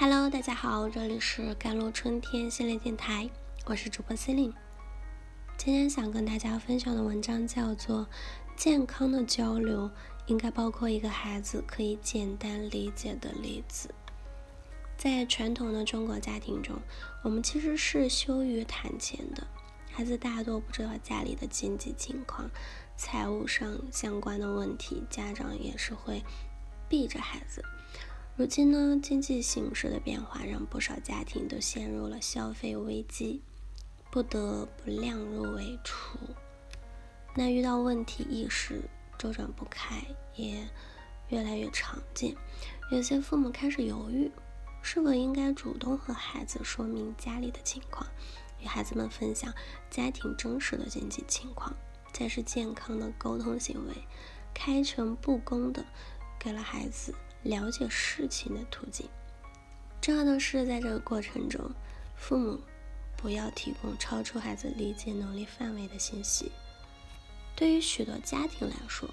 Hello，大家好，这里是甘露春天系列电台，我是主播司令。今天想跟大家分享的文章叫做《健康的交流应该包括一个孩子可以简单理解的例子》。在传统的中国家庭中，我们其实是羞于谈钱的，孩子大多不知道家里的经济情况，财务上相关的问题，家长也是会避着孩子。如今呢，经济形势的变化让不少家庭都陷入了消费危机，不得不量入为出。那遇到问题一时周转不开也越来越常见。有些父母开始犹豫，是否应该主动和孩子说明家里的情况，与孩子们分享家庭真实的经济情况，才是健康的沟通行为。开诚布公的给了孩子。了解事情的途径。重要的是，在这个过程中，父母不要提供超出孩子理解能力范围的信息。对于许多家庭来说，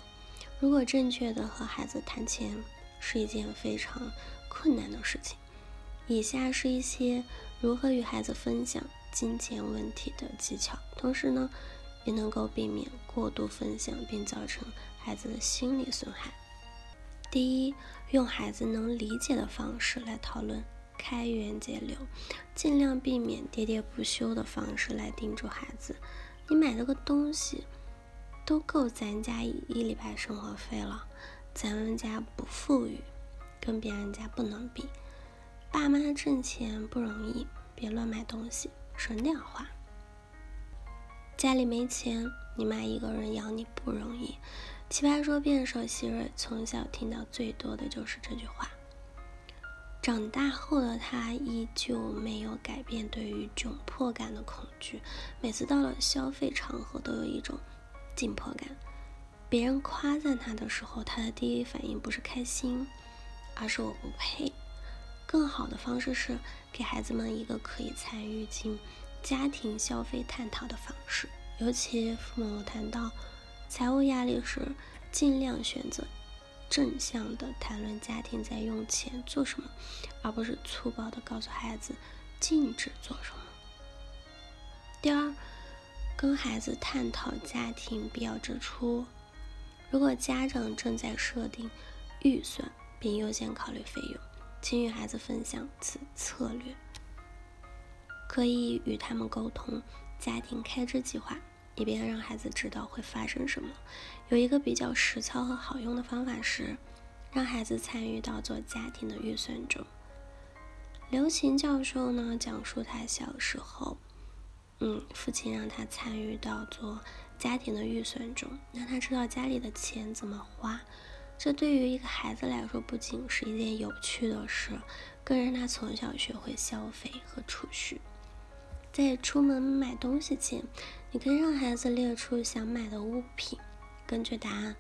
如果正确的和孩子谈钱是一件非常困难的事情。以下是一些如何与孩子分享金钱问题的技巧，同时呢，也能够避免过度分享并造成孩子的心理损害。第一，用孩子能理解的方式来讨论，开源节流，尽量避免喋喋不休的方式来叮嘱孩子：“你买了个东西都够咱家一礼拜生活费了，咱们家不富裕，跟别人家不能比。爸妈挣钱不容易，别乱买东西，省点花。家里没钱，你妈一个人养你不容易。”奇葩说辩手希瑞从小听到最多的就是这句话。长大后的他依旧没有改变对于窘迫感的恐惧，每次到了消费场合都有一种紧迫感。别人夸赞他的时候，他的第一反应不是开心，而是我不配。更好的方式是给孩子们一个可以参与进家庭消费探讨的方式，尤其父母谈到。财务压力时，尽量选择正向的谈论家庭在用钱做什么，而不是粗暴的告诉孩子禁止做什么。第二，跟孩子探讨家庭必要支出。如果家长正在设定预算并优先考虑费用，请与孩子分享此策略，可以与他们沟通家庭开支计划。以便让孩子知道会发生什么。有一个比较实操和好用的方法是，让孩子参与到做家庭的预算中。刘琴教授呢讲述他小时候，嗯，父亲让他参与到做家庭的预算中，让他知道家里的钱怎么花。这对于一个孩子来说，不仅是一件有趣的事，更让他从小学会消费和储蓄。在出门买东西前，你可以让孩子列出想买的物品，根据答案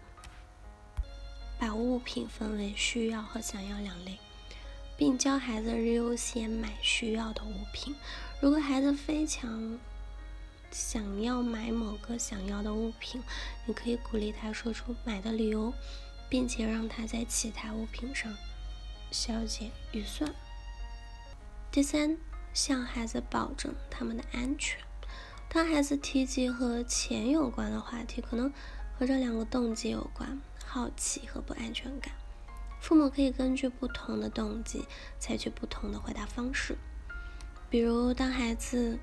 把物品分为需要和想要两类，并教孩子优先买需要的物品。如果孩子非常想要买某个想要的物品，你可以鼓励他说出买的理由，并且让他在其他物品上削减预算。第三。向孩子保证他们的安全。当孩子提及和钱有关的话题，可能和这两个动机有关：好奇和不安全感。父母可以根据不同的动机采取不同的回答方式。比如，当孩子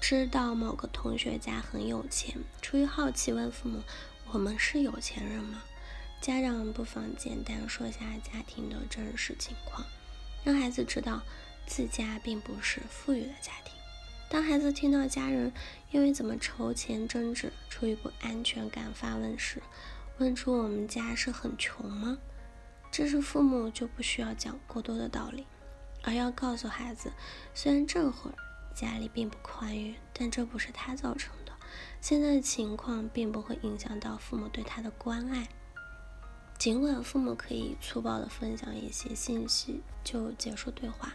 知道某个同学家很有钱，出于好奇问父母：“我们是有钱人吗？”家长不妨简单说下家庭的真实情况，让孩子知道。自家并不是富裕的家庭。当孩子听到家人因为怎么筹钱争执，出于不安全感发问时，问出“我们家是很穷吗？”这时父母就不需要讲过多的道理，而要告诉孩子，虽然这会儿家里并不宽裕，但这不是他造成的。现在的情况并不会影响到父母对他的关爱。尽管父母可以粗暴地分享一些信息就结束对话。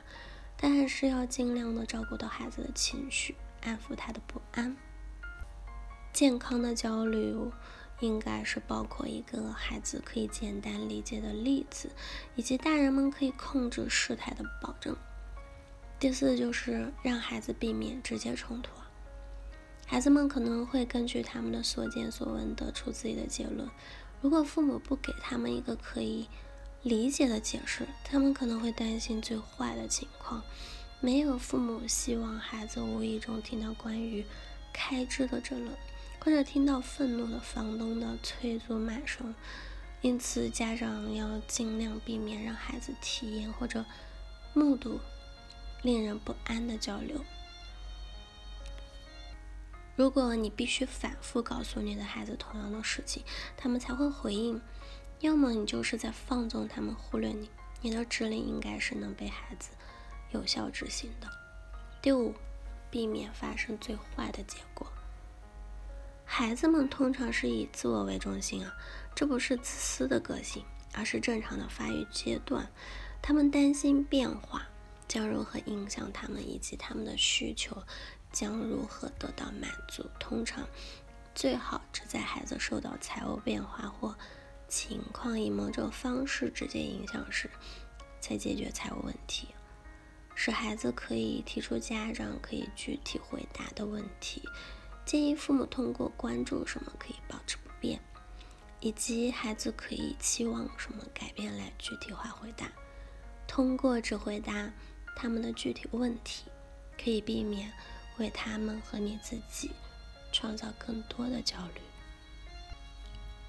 但还是要尽量的照顾到孩子的情绪，安抚他的不安。健康的交流应该是包括一个孩子可以简单理解的例子，以及大人们可以控制事态的保证。第四就是让孩子避免直接冲突。孩子们可能会根据他们的所见所闻得出自己的结论。如果父母不给他们一个可以理解的解释，他们可能会担心最坏的情况。没有父母希望孩子无意中听到关于开支的争论，或者听到愤怒的房东的催促骂声。因此，家长要尽量避免让孩子体验或者目睹令人不安的交流。如果你必须反复告诉你的孩子同样的事情，他们才会回应，要么你就是在放纵他们忽略你。你的指令应该是能被孩子有效执行的。第五，避免发生最坏的结果。孩子们通常是以自我为中心啊，这不是自私的个性，而是正常的发育阶段。他们担心变化将如何影响他们，以及他们的需求。将如何得到满足？通常最好只在孩子受到财务变化或情况以某种方式直接影响时，才解决财务问题，使孩子可以提出家长可以具体回答的问题。建议父母通过关注什么可以保持不变，以及孩子可以期望什么改变来具体化回答。通过只回答他们的具体问题，可以避免。为他们和你自己创造更多的焦虑。